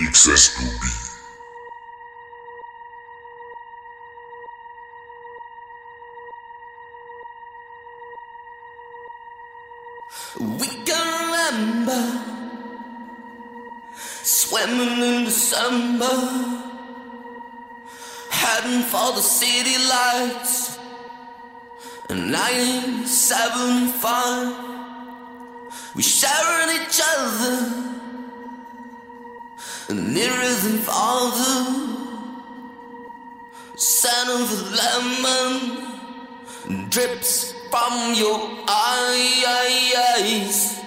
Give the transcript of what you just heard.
Xs2be. We can remember swimming in December, heading for the city lights. In 1975, we sharing each other, nearer than father. Scent of lemon drips from your eyes.